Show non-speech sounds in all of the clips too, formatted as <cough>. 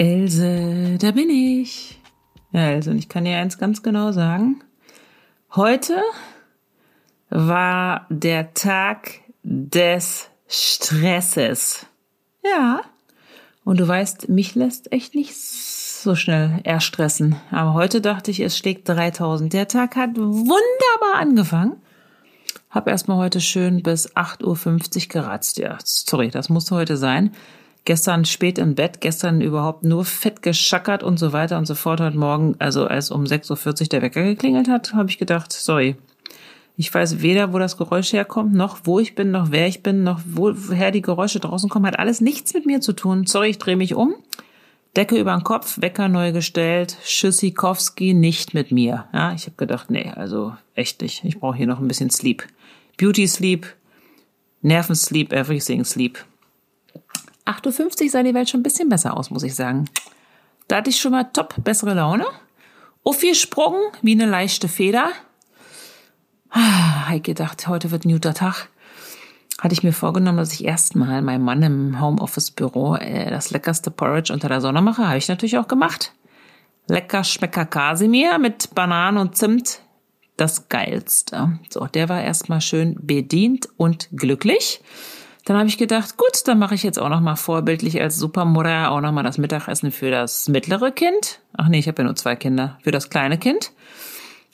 Else, da bin ich. Ja, also ich kann dir eins ganz genau sagen. Heute war der Tag des Stresses. Ja. Und du weißt, mich lässt echt nicht so schnell erstressen. Aber heute dachte ich, es schlägt 3000. Der Tag hat wunderbar angefangen. Hab erstmal heute schön bis 8.50 Uhr geratzt. Ja, sorry, das musste heute sein gestern spät im Bett, gestern überhaupt nur fett geschackert und so weiter und so fort. Heute Morgen, also als um 6.40 Uhr der Wecker geklingelt hat, habe ich gedacht, sorry, ich weiß weder, wo das Geräusch herkommt, noch wo ich bin, noch wer ich bin, noch woher die Geräusche draußen kommen. Hat alles nichts mit mir zu tun. Sorry, ich drehe mich um. Decke über den Kopf, Wecker neu gestellt, Schüssikowski nicht mit mir. Ja, ich habe gedacht, nee, also echt nicht. Ich brauche hier noch ein bisschen Sleep. Beauty Sleep, Nervensleep, Everything Sleep. 8.50 Uhr sah die Welt schon ein bisschen besser aus, muss ich sagen. Da hatte ich schon mal top bessere Laune. Aufgesprungen wie eine leichte Feder. Ah, ich gedacht, heute wird ein guter Tag. Hatte ich mir vorgenommen, dass ich erstmal meinem Mann im Homeoffice-Büro äh, das leckerste Porridge unter der Sonne mache. Habe ich natürlich auch gemacht. Lecker Schmecker Kasimir mit Bananen und Zimt. Das geilste. So, der war erstmal schön bedient und glücklich. Dann habe ich gedacht, gut, dann mache ich jetzt auch noch mal vorbildlich als Supermutter auch noch mal das Mittagessen für das mittlere Kind. Ach nee, ich habe ja nur zwei Kinder. Für das kleine Kind.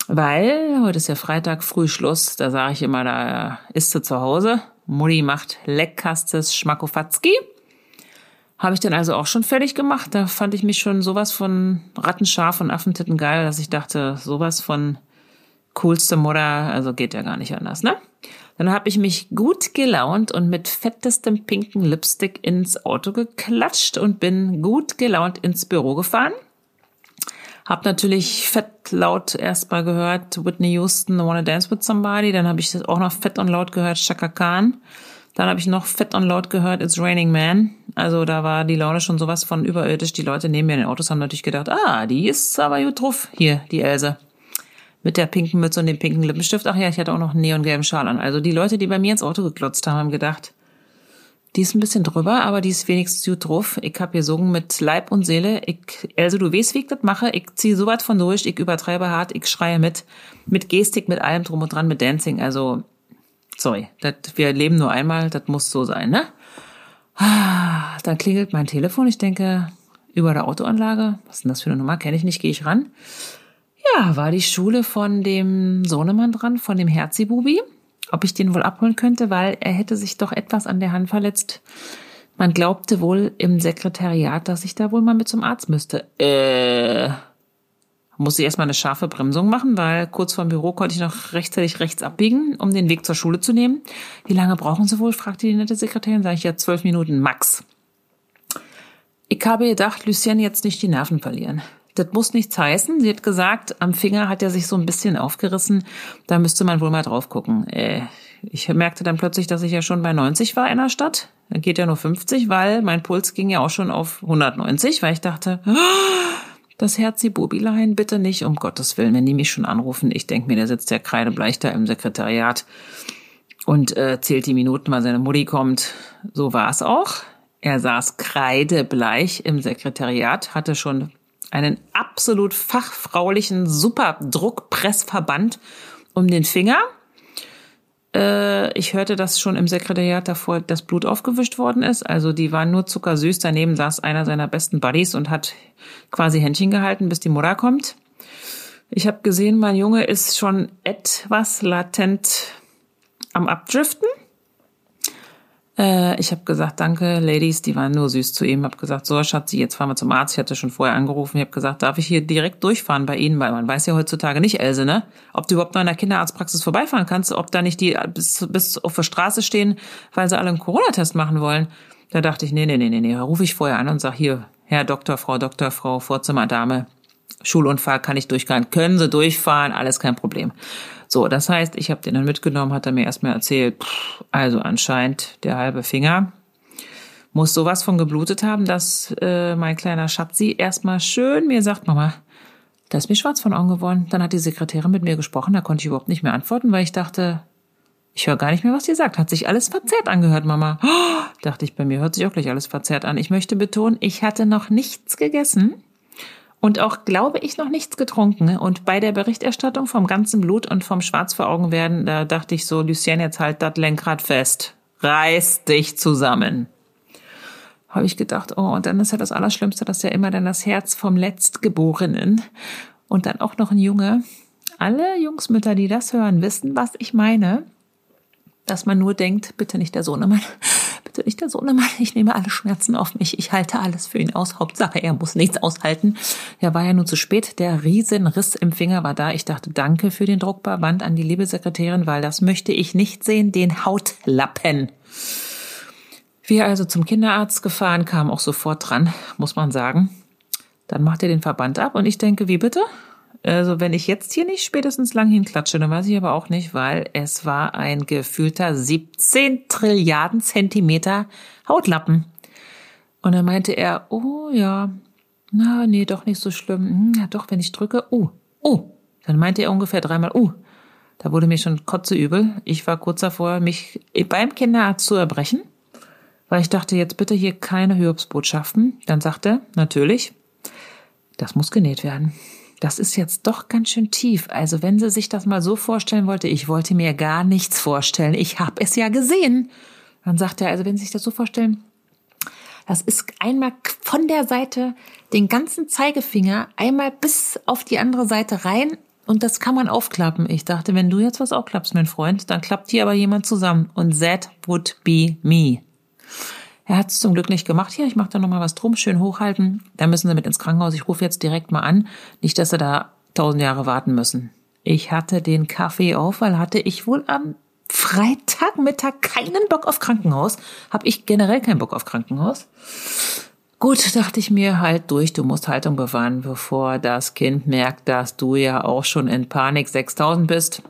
Weil heute ist ja Freitag früh Schluss. Da sage ich immer, da ist sie zu Hause. Mutti macht leckerstes Schmackofatzki. Habe ich dann also auch schon fertig gemacht. Da fand ich mich schon sowas von Rattenscharf und Affentitten geil, dass ich dachte, sowas von coolste Mutter, also geht ja gar nicht anders, ne? Dann habe ich mich gut gelaunt und mit fettestem pinken Lipstick ins Auto geklatscht und bin gut gelaunt ins Büro gefahren. Hab natürlich fett laut erstmal gehört Whitney Houston, I Wanna Dance with Somebody. Dann habe ich auch noch fett und laut gehört Chaka Khan. Dann habe ich noch fett und laut gehört It's Raining Man. Also da war die Laune schon sowas von überirdisch. Die Leute neben mir in den Autos haben natürlich gedacht, ah, die ist aber gut drauf. Hier, die Else mit der pinken Mütze und dem pinken Lippenstift. Ach ja, ich hatte auch noch einen neongelben Schal an. Also die Leute, die bei mir ins Auto geklotzt haben, haben gedacht, die ist ein bisschen drüber, aber die ist wenigstens gut drauf. Ich hab gesungen mit Leib und Seele. Ich, also du weißt, wie ich das mache. Ich ziehe so weit von durch, ich übertreibe hart, ich schreie mit, mit Gestik, mit allem drum und dran, mit Dancing. Also, sorry, dat, wir leben nur einmal, das muss so sein, ne? Ah, dann klingelt mein Telefon. Ich denke, über der Autoanlage, was ist denn das für eine Nummer? Kenne ich nicht, gehe ich ran. Ja, war die Schule von dem Sohnemann dran, von dem Herzibubi, ob ich den wohl abholen könnte, weil er hätte sich doch etwas an der Hand verletzt. Man glaubte wohl im Sekretariat, dass ich da wohl mal mit zum Arzt müsste. Äh, muss ich erstmal eine scharfe Bremsung machen, weil kurz vor dem Büro konnte ich noch rechtzeitig rechts abbiegen, um den Weg zur Schule zu nehmen. Wie lange brauchen Sie wohl? fragte die nette Sekretärin. Sag ich ja zwölf Minuten max. Ich habe gedacht, Lucien jetzt nicht die Nerven verlieren. Das muss nichts heißen. Sie hat gesagt, am Finger hat er sich so ein bisschen aufgerissen. Da müsste man wohl mal drauf gucken. Äh, ich merkte dann plötzlich, dass ich ja schon bei 90 war in der Stadt. Da geht ja nur 50, weil mein Puls ging ja auch schon auf 190, weil ich dachte, oh, das Herzi-Bubilein bitte nicht, um Gottes Willen, wenn die mich schon anrufen. Ich denke mir, der sitzt der Kreidebleich da im Sekretariat und äh, zählt die Minuten, weil seine Mutti kommt. So war es auch. Er saß kreidebleich im Sekretariat, hatte schon einen absolut fachfraulichen Superdruckpressverband um den Finger. Äh, ich hörte, dass schon im Sekretariat davor das Blut aufgewischt worden ist. Also die waren nur zuckersüß. Daneben saß einer seiner besten Buddies und hat quasi Händchen gehalten, bis die Mutter kommt. Ich habe gesehen, mein Junge ist schon etwas latent am Abdriften. Äh, ich habe gesagt, danke, Ladies, die waren nur süß zu ihm. Habe gesagt, so Schatzi, jetzt fahren wir zum Arzt. Ich hatte schon vorher angerufen. Ich habe gesagt, darf ich hier direkt durchfahren bei Ihnen? Weil man weiß ja heutzutage nicht, Else, ne? Ob du überhaupt noch in der Kinderarztpraxis vorbeifahren kannst, ob da nicht die bis, bis auf der Straße stehen, weil sie alle einen Corona-Test machen wollen. Da dachte ich, nee, nee, nee, nee, nee, rufe ich vorher an und sag hier, Herr Doktor, Frau Doktor, Frau Vorzimmerdame, Schulunfall kann ich durchfahren, können Sie durchfahren, alles kein Problem. So, das heißt, ich habe den dann mitgenommen, hat er mir erstmal erzählt, pff, also anscheinend der halbe Finger muss sowas von geblutet haben, dass äh, mein kleiner Schatzi erstmal schön mir sagt, Mama, da ist mir schwarz von Augen geworden. Dann hat die Sekretärin mit mir gesprochen, da konnte ich überhaupt nicht mehr antworten, weil ich dachte, ich höre gar nicht mehr, was ihr sagt. Hat sich alles verzerrt angehört, Mama. Oh, <gasps> dachte ich, bei mir hört sich auch gleich alles verzerrt an. Ich möchte betonen, ich hatte noch nichts gegessen und auch, glaube ich, noch nichts getrunken. Und bei der Berichterstattung vom ganzen Blut und vom Schwarz vor Augen werden, da dachte ich so, Lucien, jetzt halt das Lenkrad fest. Reiß dich zusammen habe ich gedacht, oh, und dann ist ja das Allerschlimmste, dass ja immer dann das Herz vom Letztgeborenen und dann auch noch ein Junge. Alle Jungsmütter, die das hören, wissen, was ich meine. Dass man nur denkt, bitte nicht der Sohnemann, bitte nicht der Sohnemann, <laughs> ich nehme alle Schmerzen auf mich, ich halte alles für ihn aus, Hauptsache er muss nichts aushalten. Er war ja nun zu spät, der Riesenriss im Finger war da. Ich dachte, danke für den Druckband an die liebe Sekretärin, weil das möchte ich nicht sehen, den Hautlappen. Wir also zum Kinderarzt gefahren, kam auch sofort dran, muss man sagen. Dann macht er den Verband ab und ich denke, wie bitte? Also wenn ich jetzt hier nicht spätestens lang hinklatsche, dann weiß ich aber auch nicht, weil es war ein gefühlter 17 Trilliarden Zentimeter Hautlappen. Und dann meinte er, oh ja, na, nee, doch nicht so schlimm. Hm, ja, doch, wenn ich drücke, oh, oh. Dann meinte er ungefähr dreimal, oh. Da wurde mir schon kotzeübel. Ich war kurz davor, mich beim Kinderarzt zu erbrechen weil ich dachte, jetzt bitte hier keine Hiobsbotschaften. Dann sagte er, natürlich, das muss genäht werden. Das ist jetzt doch ganz schön tief. Also wenn sie sich das mal so vorstellen wollte, ich wollte mir gar nichts vorstellen. Ich habe es ja gesehen. Dann sagt er, also wenn Sie sich das so vorstellen, das ist einmal von der Seite den ganzen Zeigefinger einmal bis auf die andere Seite rein und das kann man aufklappen. Ich dachte, wenn du jetzt was aufklappst, mein Freund, dann klappt hier aber jemand zusammen und that would be me. Er hat es zum Glück nicht gemacht. Ja, ich mache da nochmal was drum, schön hochhalten. Da müssen sie mit ins Krankenhaus. Ich rufe jetzt direkt mal an. Nicht, dass sie da tausend Jahre warten müssen. Ich hatte den Kaffee auf, weil hatte ich wohl am Freitagmittag keinen Bock auf Krankenhaus. Hab ich generell keinen Bock auf Krankenhaus. Gut, dachte ich mir, halt durch, du musst Haltung bewahren, bevor das Kind merkt, dass du ja auch schon in Panik 6000 bist.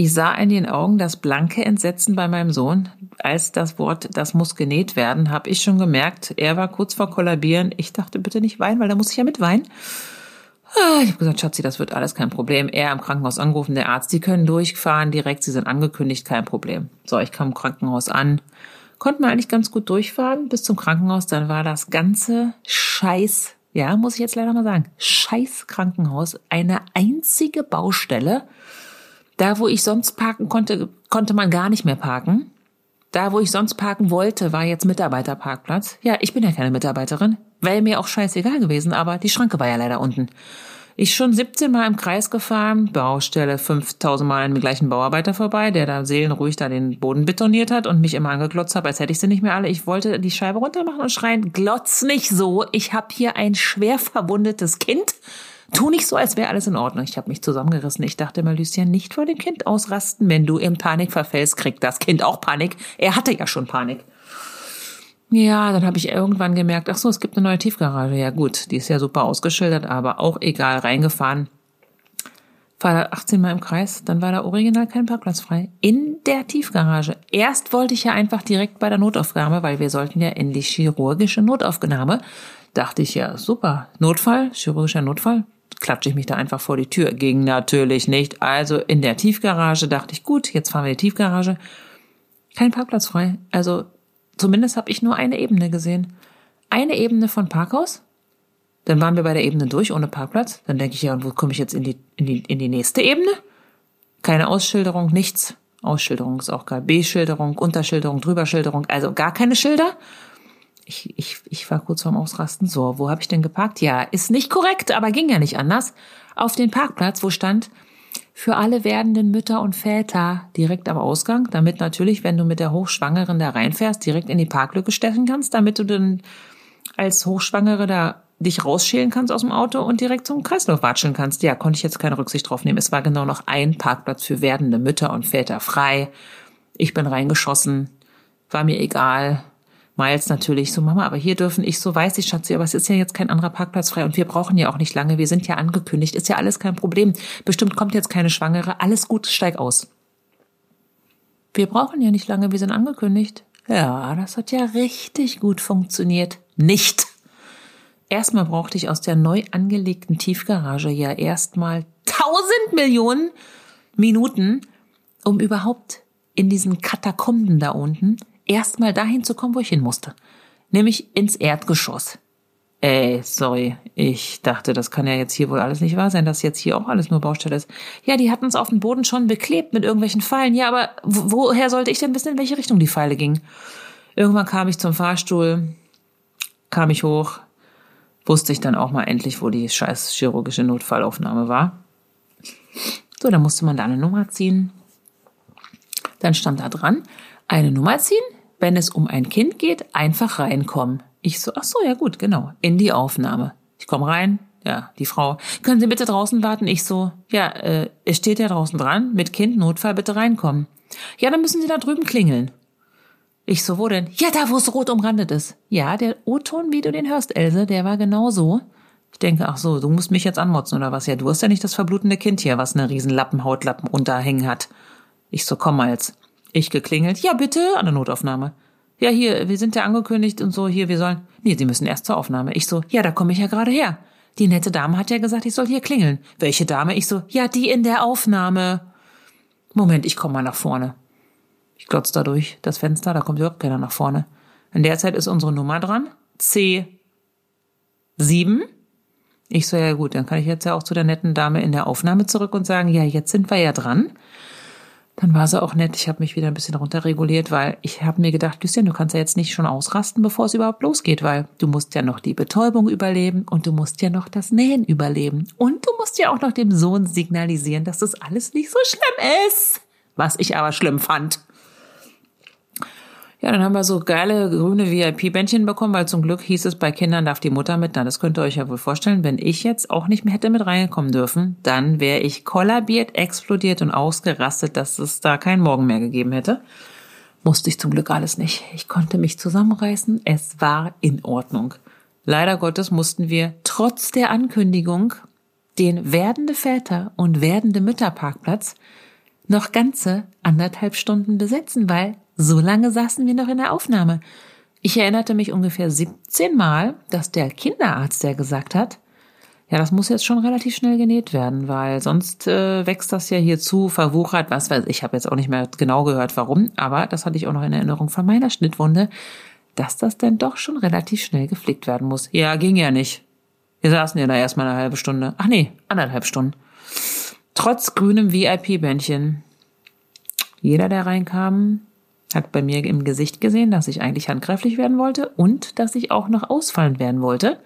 Ich sah in den Augen das blanke Entsetzen bei meinem Sohn. Als das Wort, das muss genäht werden, habe ich schon gemerkt, er war kurz vor Kollabieren. Ich dachte, bitte nicht weinen, weil da muss ich ja mit weinen. Ah, ich habe gesagt, Schatzi, das wird alles kein Problem. Er im Krankenhaus angerufen, der Arzt, die können durchfahren direkt, sie sind angekündigt, kein Problem. So, ich kam im Krankenhaus an, konnte man eigentlich ganz gut durchfahren bis zum Krankenhaus. Dann war das ganze Scheiß, ja, muss ich jetzt leider mal sagen, Scheiß Krankenhaus, eine einzige Baustelle da, wo ich sonst parken konnte, konnte man gar nicht mehr parken. Da, wo ich sonst parken wollte, war jetzt Mitarbeiterparkplatz. Ja, ich bin ja keine Mitarbeiterin. Wäre mir auch scheißegal gewesen, aber die Schranke war ja leider unten. Ich schon 17 Mal im Kreis gefahren, Baustelle 5000 Mal an dem gleichen Bauarbeiter vorbei, der da seelenruhig da den Boden betoniert hat und mich immer angeglotzt hat, als hätte ich sie nicht mehr alle. Ich wollte die Scheibe runtermachen und schreien, glotz nicht so, ich habe hier ein schwer verwundetes Kind Tu nicht so, als wäre alles in Ordnung. Ich habe mich zusammengerissen. Ich dachte mal, Lucien, nicht vor dem Kind ausrasten. Wenn du in Panik verfällst, kriegt das Kind auch Panik. Er hatte ja schon Panik. Ja, dann habe ich irgendwann gemerkt, ach so, es gibt eine neue Tiefgarage. Ja gut, die ist ja super ausgeschildert, aber auch egal, reingefahren. War da 18 Mal im Kreis, dann war da original kein Parkplatz frei. In der Tiefgarage. Erst wollte ich ja einfach direkt bei der Notaufnahme, weil wir sollten ja in die chirurgische Notaufnahme. Dachte ich ja, super. Notfall, chirurgischer Notfall, klatsche ich mich da einfach vor die Tür. Ging natürlich nicht. Also in der Tiefgarage dachte ich, gut, jetzt fahren wir in die Tiefgarage. Kein Parkplatz frei. Also zumindest habe ich nur eine Ebene gesehen. Eine Ebene von Parkhaus. Dann waren wir bei der Ebene durch ohne Parkplatz. Dann denke ich, ja, und wo komme ich jetzt in die, in die, in die nächste Ebene? Keine Ausschilderung, nichts. Ausschilderung ist auch geil. B-Schilderung, Unterschilderung, Drüberschilderung, also gar keine Schilder ich, ich, ich war kurz vorm Ausrasten. So, wo habe ich denn geparkt? Ja, ist nicht korrekt, aber ging ja nicht anders. Auf den Parkplatz, wo stand für alle werdenden Mütter und Väter direkt am Ausgang, damit natürlich, wenn du mit der Hochschwangeren da reinfährst, direkt in die Parklücke stechen kannst, damit du dann als Hochschwangere da dich rausschälen kannst aus dem Auto und direkt zum Kreislauf watscheln kannst. Ja, konnte ich jetzt keine Rücksicht drauf nehmen. Es war genau noch ein Parkplatz für werdende Mütter und Väter frei. Ich bin reingeschossen, war mir egal Miles natürlich so, Mama, aber hier dürfen ich so, weiß ich, Schatzi, aber es ist ja jetzt kein anderer Parkplatz frei und wir brauchen ja auch nicht lange. Wir sind ja angekündigt, ist ja alles kein Problem. Bestimmt kommt jetzt keine Schwangere. Alles gut, steig aus. Wir brauchen ja nicht lange, wir sind angekündigt. Ja, das hat ja richtig gut funktioniert. Nicht. Erstmal brauchte ich aus der neu angelegten Tiefgarage ja erstmal tausend Millionen Minuten, um überhaupt in diesen Katakomben da unten erstmal dahin zu kommen, wo ich hin musste. Nämlich ins Erdgeschoss. Ey, sorry, ich dachte, das kann ja jetzt hier wohl alles nicht wahr sein, dass jetzt hier auch alles nur Baustelle ist. Ja, die hatten es auf dem Boden schon beklebt mit irgendwelchen Pfeilen. Ja, aber woher sollte ich denn wissen, in welche Richtung die Pfeile gingen? Irgendwann kam ich zum Fahrstuhl, kam ich hoch, wusste ich dann auch mal endlich, wo die scheiß chirurgische Notfallaufnahme war. So, dann musste man da eine Nummer ziehen. Dann stand da dran, eine Nummer ziehen, wenn es um ein Kind geht, einfach reinkommen. Ich so, ach so, ja gut, genau, in die Aufnahme. Ich komme rein, ja, die Frau, können Sie bitte draußen warten? Ich so, ja, äh, es steht ja draußen dran, mit Kind, Notfall bitte reinkommen. Ja, dann müssen Sie da drüben klingeln. Ich so, wo denn? Ja, da, wo es rot umrandet ist. Ja, der O-Ton, wie du den hörst, Else, der war genau so. Ich denke, ach so, du musst mich jetzt anmotzen oder was? Ja, du hast ja nicht das verblutende Kind hier, was eine riesen Lappenhautlappen unterhängen hat. Ich so, komm mal jetzt. Ich geklingelt. Ja, bitte, an der Notaufnahme. Ja, hier, wir sind ja angekündigt und so, hier, wir sollen. Nee, Sie müssen erst zur Aufnahme. Ich so, ja, da komme ich ja gerade her. Die nette Dame hat ja gesagt, ich soll hier klingeln. Welche Dame? Ich so, ja, die in der Aufnahme. Moment, ich komme mal nach vorne. Ich glotz da durch das Fenster, da kommt überhaupt keiner nach vorne. In der Zeit ist unsere Nummer dran. C7. Ich so, ja gut, dann kann ich jetzt ja auch zu der netten Dame in der Aufnahme zurück und sagen, ja, jetzt sind wir ja dran. Dann war sie auch nett. Ich habe mich wieder ein bisschen runterreguliert, weil ich habe mir gedacht, Lucien, du kannst ja jetzt nicht schon ausrasten, bevor es überhaupt losgeht, weil du musst ja noch die Betäubung überleben und du musst ja noch das Nähen überleben. Und du musst ja auch noch dem Sohn signalisieren, dass das alles nicht so schlimm ist. Was ich aber schlimm fand. Ja, dann haben wir so geile grüne VIP-Bändchen bekommen, weil zum Glück hieß es, bei Kindern darf die Mutter mit. Na, das könnt ihr euch ja wohl vorstellen. Wenn ich jetzt auch nicht mehr hätte mit reinkommen dürfen, dann wäre ich kollabiert, explodiert und ausgerastet, dass es da keinen Morgen mehr gegeben hätte. Musste ich zum Glück alles nicht. Ich konnte mich zusammenreißen. Es war in Ordnung. Leider Gottes mussten wir trotz der Ankündigung den werdende Väter und werdende Mütterparkplatz noch ganze anderthalb Stunden besetzen, weil so lange saßen wir noch in der Aufnahme. Ich erinnerte mich ungefähr 17 Mal, dass der Kinderarzt, der gesagt hat, ja, das muss jetzt schon relativ schnell genäht werden, weil sonst äh, wächst das ja hier zu, verwuchert, was weiß ich. Habe jetzt auch nicht mehr genau gehört, warum, aber das hatte ich auch noch in Erinnerung von meiner Schnittwunde, dass das denn doch schon relativ schnell geflickt werden muss. Ja, ging ja nicht. Wir saßen ja da erstmal eine halbe Stunde. Ach nee, anderthalb Stunden. Trotz grünem VIP-Bändchen. Jeder, der reinkam, hat bei mir im Gesicht gesehen, dass ich eigentlich handgreiflich werden wollte und dass ich auch noch ausfallend werden wollte.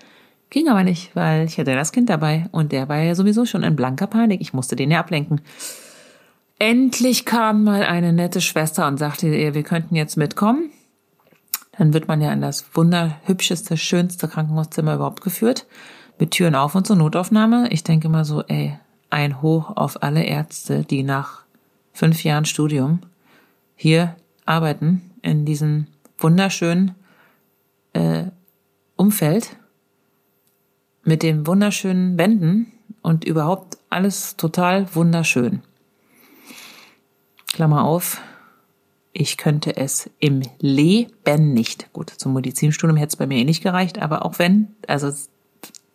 Ging aber nicht, weil ich hatte das Kind dabei und der war ja sowieso schon in blanker Panik. Ich musste den ja ablenken. Endlich kam mal eine nette Schwester und sagte ihr, wir könnten jetzt mitkommen. Dann wird man ja in das wunderhübscheste, schönste Krankenhauszimmer überhaupt geführt. Mit Türen auf und zur Notaufnahme. Ich denke mal so, ey, ein Hoch auf alle Ärzte, die nach fünf Jahren Studium hier arbeiten in diesem wunderschönen äh, Umfeld mit den wunderschönen Wänden und überhaupt alles total wunderschön. Klammer auf, ich könnte es im Leben nicht. Gut, zum Medizinstudium hätte es bei mir eh nicht gereicht, aber auch wenn, also,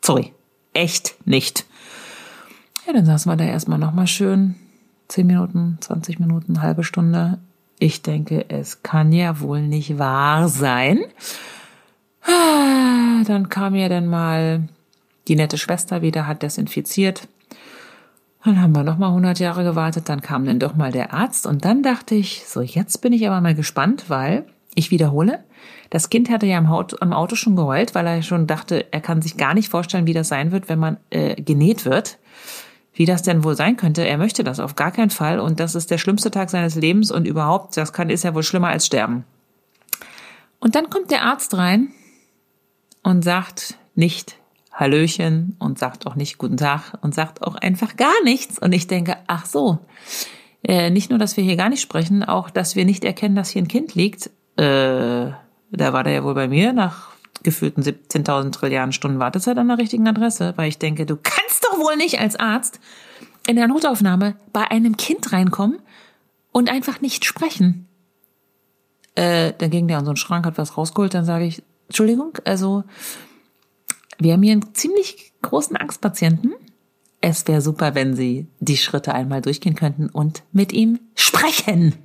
sorry, echt nicht. Ja, dann saßen wir da erstmal nochmal schön. Zehn Minuten, 20 Minuten, halbe Stunde ich denke, es kann ja wohl nicht wahr sein. Ah, dann kam ja dann mal die nette Schwester wieder, hat desinfiziert. Dann haben wir noch mal 100 Jahre gewartet, dann kam dann doch mal der Arzt und dann dachte ich, so jetzt bin ich aber mal gespannt, weil ich wiederhole, das Kind hatte ja am Auto, schon geheult, weil er schon dachte, er kann sich gar nicht vorstellen, wie das sein wird, wenn man äh, genäht wird wie das denn wohl sein könnte. Er möchte das auf gar keinen Fall und das ist der schlimmste Tag seines Lebens und überhaupt, das kann, ist ja wohl schlimmer als sterben. Und dann kommt der Arzt rein und sagt nicht Hallöchen und sagt auch nicht Guten Tag und sagt auch einfach gar nichts. Und ich denke, ach so, äh, nicht nur, dass wir hier gar nicht sprechen, auch, dass wir nicht erkennen, dass hier ein Kind liegt. Äh, Da war der ja wohl bei mir nach gefühlten 17.000 Trilliarden Stunden Wartezeit an der richtigen Adresse, weil ich denke, du kannst wohl nicht als Arzt in der Notaufnahme bei einem Kind reinkommen und einfach nicht sprechen. Äh, dann ging der an so einen Schrank, hat was rausgeholt, dann sage ich, Entschuldigung, also wir haben hier einen ziemlich großen Angstpatienten. Es wäre super, wenn Sie die Schritte einmal durchgehen könnten und mit ihm sprechen.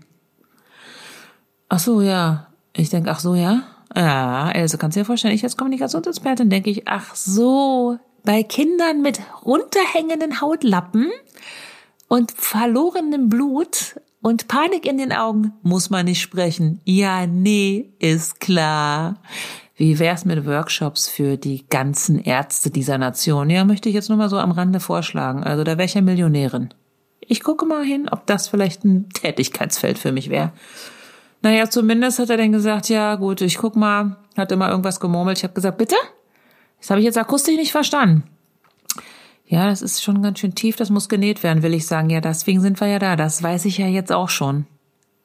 Ach so, ja. Ich denke, ach so, ja. Ja, also kannst du dir vorstellen, ich als Kommunikationsexpertin denke ich, ach so, bei Kindern mit runterhängenden Hautlappen und verlorenem Blut und Panik in den Augen muss man nicht sprechen. Ja, nee, ist klar. Wie wär's mit Workshops für die ganzen Ärzte dieser Nation? Ja, möchte ich jetzt nur mal so am Rande vorschlagen. Also da wäre ich ja Millionärin. Ich gucke mal hin, ob das vielleicht ein <laughs> Tätigkeitsfeld für mich wäre. Naja, zumindest hat er dann gesagt, ja gut, ich guck mal, hat immer irgendwas gemurmelt. Ich habe gesagt, bitte? Das habe ich jetzt akustisch nicht verstanden. Ja, das ist schon ganz schön tief, das muss genäht werden, will ich sagen. Ja, deswegen sind wir ja da. Das weiß ich ja jetzt auch schon.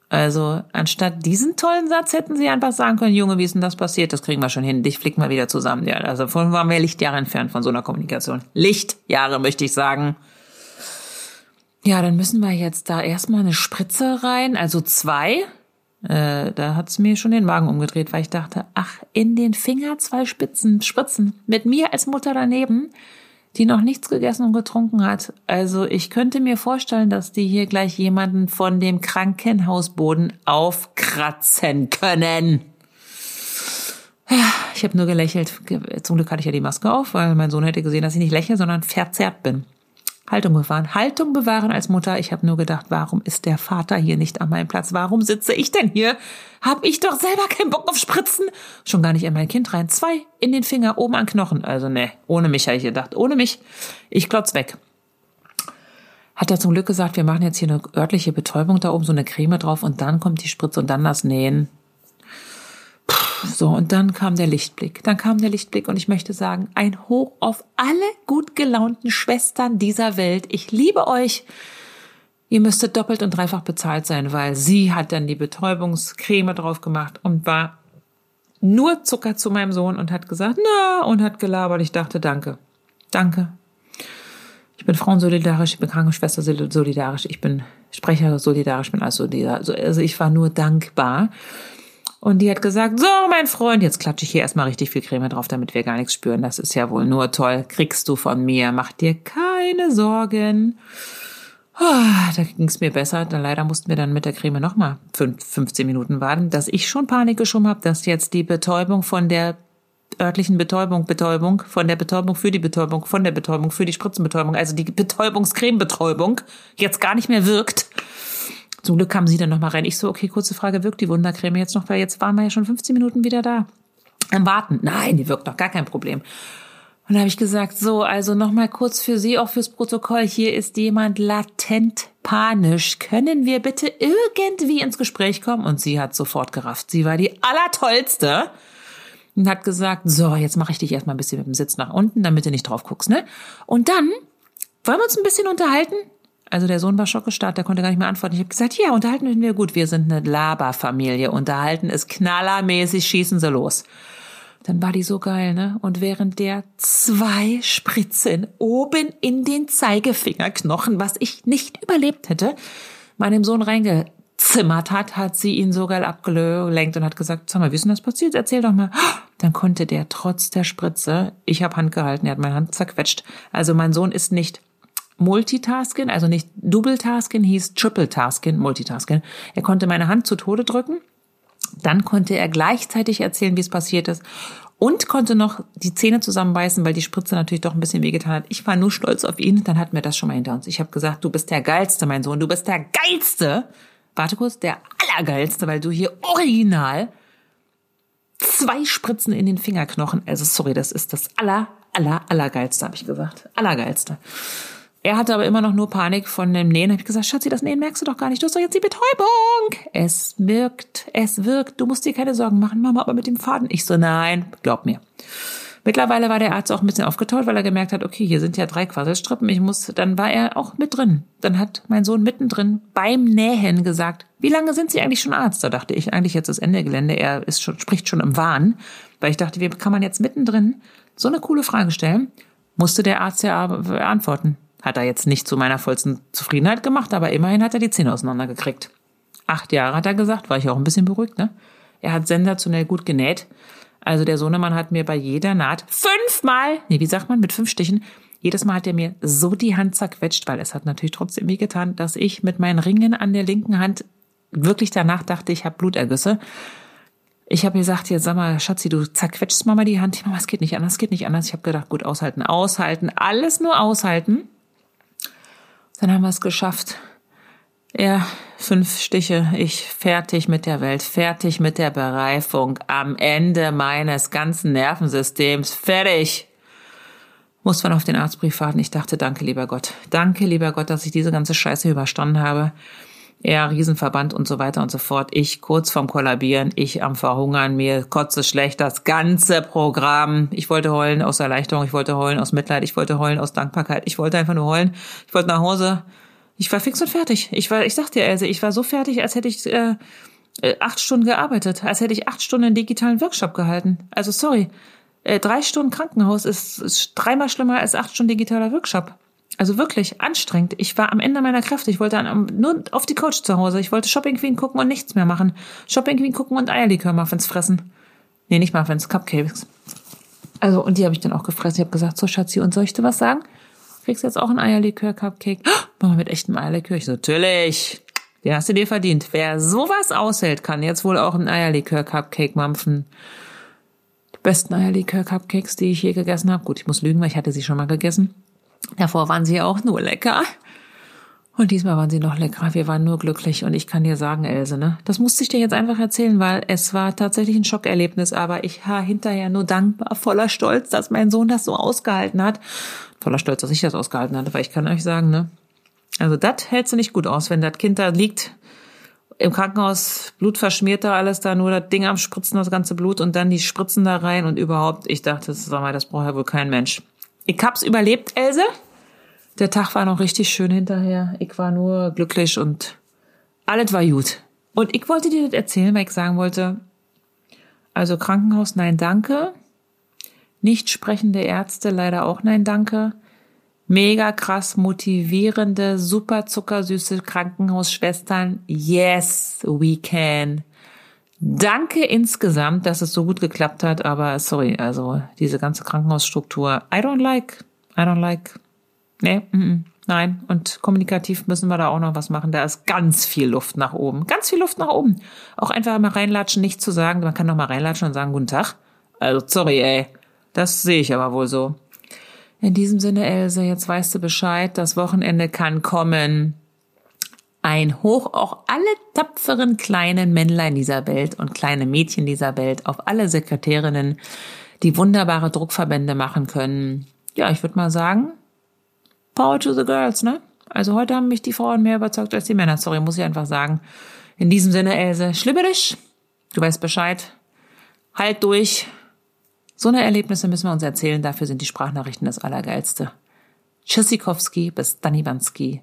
Also, anstatt diesen tollen Satz hätten sie einfach sagen können, Junge, wie ist denn das passiert? Das kriegen wir schon hin. Dich flicken wir wieder zusammen. Ja, also von waren wir Lichtjahre entfernt von so einer Kommunikation. Lichtjahre, möchte ich sagen. Ja, dann müssen wir jetzt da erstmal eine Spritze rein, also zwei. Äh, da hat's mir schon den Magen umgedreht, weil ich dachte, ach, in den Finger zwei Spitzen, Spritzen, mit mir als Mutter daneben, die noch nichts gegessen und getrunken hat. Also ich könnte mir vorstellen, dass die hier gleich jemanden von dem Krankenhausboden aufkratzen können. Ich habe nur gelächelt. Zum Glück hatte ich ja die Maske auf, weil mein Sohn hätte gesehen, dass ich nicht lächle, sondern verzerrt bin. Haltung bewahren. Haltung bewahren als Mutter. Ich habe nur gedacht, warum ist der Vater hier nicht an meinem Platz? Warum sitze ich denn hier? Hab ich doch selber keinen Bock auf Spritzen. Schon gar nicht in mein Kind rein. Zwei in den Finger, oben an Knochen. Also ne, ohne mich habe ich gedacht. Ohne mich. Ich klotz weg. Hat er zum Glück gesagt, wir machen jetzt hier eine örtliche Betäubung da oben, so eine Creme drauf und dann kommt die Spritze und dann das Nähen. So, und dann kam der Lichtblick. Dann kam der Lichtblick und ich möchte sagen, ein Hoch auf alle gut gelaunten Schwestern dieser Welt. Ich liebe euch. Ihr müsstet doppelt und dreifach bezahlt sein, weil sie hat dann die Betäubungscreme drauf gemacht und war nur Zucker zu meinem Sohn und hat gesagt, na, und hat gelabert. Ich dachte, danke. Danke. Ich bin Frauensolidarisch, ich bin Krankenschwester solidarisch, ich bin Sprecher solidarisch, ich bin also solidarisch. Also ich war nur dankbar. Und die hat gesagt, so, mein Freund, jetzt klatsche ich hier erstmal richtig viel Creme drauf, damit wir gar nichts spüren. Das ist ja wohl nur toll. Kriegst du von mir. Mach dir keine Sorgen. Oh, da ging es mir besser. Dann leider mussten wir dann mit der Creme nochmal 15 Minuten warten, dass ich schon Panik geschoben habe, dass jetzt die Betäubung von der örtlichen Betäubung, Betäubung, von der Betäubung für die Betäubung, von der Betäubung für die Spritzenbetäubung, also die Betäubungscremebetäubung jetzt gar nicht mehr wirkt. Zum Glück kamen sie dann nochmal rein. Ich so, okay, kurze Frage, wirkt die Wundercreme jetzt noch? Weil jetzt waren wir ja schon 15 Minuten wieder da. Am Warten. Nein, die wirkt noch, gar kein Problem. Und da habe ich gesagt, so, also nochmal kurz für Sie, auch fürs Protokoll, hier ist jemand latent panisch. Können wir bitte irgendwie ins Gespräch kommen? Und sie hat sofort gerafft. Sie war die allertollste und hat gesagt, so, jetzt mache ich dich erstmal ein bisschen mit dem Sitz nach unten, damit du nicht drauf guckst, ne? Und dann wollen wir uns ein bisschen unterhalten? Also der Sohn war schockgestarrt, der konnte gar nicht mehr antworten. Ich habe gesagt, ja, unterhalten wir gut. Wir sind eine Laberfamilie. Unterhalten ist knallermäßig, schießen sie los. Dann war die so geil, ne? Und während der zwei Spritzen oben in den Zeigefingerknochen, was ich nicht überlebt hätte, meinem Sohn reingezimmert hat, hat sie ihn so geil abgelenkt und hat gesagt, sag mal, wie ist denn das passiert? Erzähl doch mal. Dann konnte der trotz der Spritze, ich habe Hand gehalten, er hat meine Hand zerquetscht. Also mein Sohn ist nicht Multitasking, also nicht Double-Tasking, hieß Triple-Tasking, Multitasking. Er konnte meine Hand zu Tode drücken, dann konnte er gleichzeitig erzählen, wie es passiert ist und konnte noch die Zähne zusammenbeißen, weil die Spritze natürlich doch ein bisschen wehgetan hat. Ich war nur stolz auf ihn, dann hatten wir das schon mal hinter uns. Ich habe gesagt, du bist der Geilste, mein Sohn, du bist der Geilste. Warte kurz, der Allergeilste, weil du hier original zwei Spritzen in den Fingerknochen, also sorry, das ist das Aller, Aller, Allergeilste, habe ich gesagt. Allergeilste. Er hatte aber immer noch nur Panik von dem Nähen. Hab ich gesagt, Schatzi, das Nähen merkst du doch gar nicht. Du hast doch jetzt die Betäubung. Es wirkt, es wirkt. Du musst dir keine Sorgen machen, Mama, aber mit dem Faden. Ich so, nein, glaub mir. Mittlerweile war der Arzt auch ein bisschen aufgetaut, weil er gemerkt hat, okay, hier sind ja drei Quasselstrippen, ich muss, dann war er auch mit drin. Dann hat mein Sohn mittendrin beim Nähen gesagt, wie lange sind Sie eigentlich schon Arzt? Da dachte ich eigentlich jetzt das Ende Gelände, er ist schon, spricht schon im Wahn, weil ich dachte, wie kann man jetzt mittendrin so eine coole Frage stellen? Musste der Arzt ja beantworten. Hat er jetzt nicht zu meiner vollsten Zufriedenheit gemacht, aber immerhin hat er die Zähne auseinandergekriegt. Acht Jahre hat er gesagt, war ich auch ein bisschen beruhigt, ne? Er hat sensationell gut genäht. Also der Sohnemann hat mir bei jeder Naht fünfmal, nee, wie sagt man, mit fünf Stichen, jedes Mal hat er mir so die Hand zerquetscht, weil es hat natürlich trotzdem weh getan, dass ich mit meinen Ringen an der linken Hand wirklich danach dachte, ich habe Blutergüsse. Ich habe gesagt, jetzt sag mal, Schatzi, du zerquetschst mal die Hand. Mama, es geht nicht anders, es geht nicht anders. Ich habe gedacht, gut, aushalten, aushalten, alles nur aushalten. Dann haben wir es geschafft. Ja, fünf Stiche, ich fertig mit der Welt, fertig mit der Bereifung, am Ende meines ganzen Nervensystems, fertig. Muss man auf den Arztbrief warten. Ich dachte, danke, lieber Gott. Danke, lieber Gott, dass ich diese ganze Scheiße überstanden habe. Ja, Riesenverband und so weiter und so fort. Ich kurz vorm Kollabieren, ich am Verhungern, mir kotze schlecht, das ganze Programm. Ich wollte heulen aus Erleichterung, ich wollte heulen aus Mitleid, ich wollte heulen aus Dankbarkeit, ich wollte einfach nur heulen. Ich wollte nach Hause. Ich war fix und fertig. Ich war, ich sag dir, Else, ich war so fertig, als hätte ich äh, äh, acht Stunden gearbeitet, als hätte ich acht Stunden einen digitalen Workshop gehalten. Also sorry, äh, drei Stunden Krankenhaus ist, ist dreimal schlimmer als acht Stunden digitaler Workshop. Also wirklich anstrengend. Ich war am Ende meiner Kräfte. Ich wollte nur auf die Couch zu Hause. Ich wollte Shopping Queen gucken und nichts mehr machen. Shopping Queen gucken und Eierlikör Muffins fressen. Nee, nicht Muffins, Cupcakes. Also, und die habe ich dann auch gefressen. Ich habe gesagt, so Schatzi, und soll ich dir was sagen? Kriegst jetzt auch ein Eierlikör-Cupcake? Oh, machen wir mit echtem Eierlikör? Ich so, natürlich. Den hast du dir verdient. Wer sowas aushält, kann jetzt wohl auch ein Eierlikör-Cupcake mampfen. Die besten Eierlikör-Cupcakes, die ich je gegessen habe. Gut, ich muss lügen, weil ich hatte sie schon mal gegessen. Davor waren sie auch nur lecker. Und diesmal waren sie noch leckerer. Wir waren nur glücklich. Und ich kann dir sagen, Else, ne? Das musste ich dir jetzt einfach erzählen, weil es war tatsächlich ein Schockerlebnis. Aber ich war hinterher nur dankbar, voller Stolz, dass mein Sohn das so ausgehalten hat voller Stolz, dass ich das ausgehalten hatte, weil ich kann euch sagen, ne, also das hältst du nicht gut aus, wenn das Kind da liegt im Krankenhaus, Blut verschmiert da alles da, nur das Ding am Spritzen, das ganze Blut und dann die Spritzen da rein und überhaupt, ich dachte, sag mal, das braucht ja wohl kein Mensch. Ich hab's überlebt, Else. Der Tag war noch richtig schön hinterher. Ich war nur glücklich und alles war gut. Und ich wollte dir das erzählen, weil ich sagen wollte, also Krankenhaus, nein, danke. Nicht sprechende Ärzte, leider auch nein, danke. Mega krass motivierende, super zuckersüße Krankenhausschwestern. Yes, we can. Danke insgesamt, dass es so gut geklappt hat, aber sorry, also diese ganze Krankenhausstruktur, I don't like, I don't like. Nee, mm -mm, nein. Und kommunikativ müssen wir da auch noch was machen. Da ist ganz viel Luft nach oben. Ganz viel Luft nach oben. Auch einfach mal reinlatschen, nicht zu sagen. Man kann noch mal reinlatschen und sagen, guten Tag. Also, sorry, ey. Das sehe ich aber wohl so. In diesem Sinne, Else, jetzt weißt du Bescheid, das Wochenende kann kommen. Ein Hoch auch alle tapferen kleinen Männlein dieser Welt und kleine Mädchen dieser Welt, auf alle Sekretärinnen, die wunderbare Druckverbände machen können. Ja, ich würde mal sagen, Power to the Girls, ne? Also heute haben mich die Frauen mehr überzeugt als die Männer. Sorry, muss ich einfach sagen. In diesem Sinne, Else, schlimmerisch. Du weißt Bescheid. Halt durch. So eine Erlebnisse müssen wir uns erzählen, dafür sind die Sprachnachrichten das Allergeilste. Tschüssikowski bis Danibanski.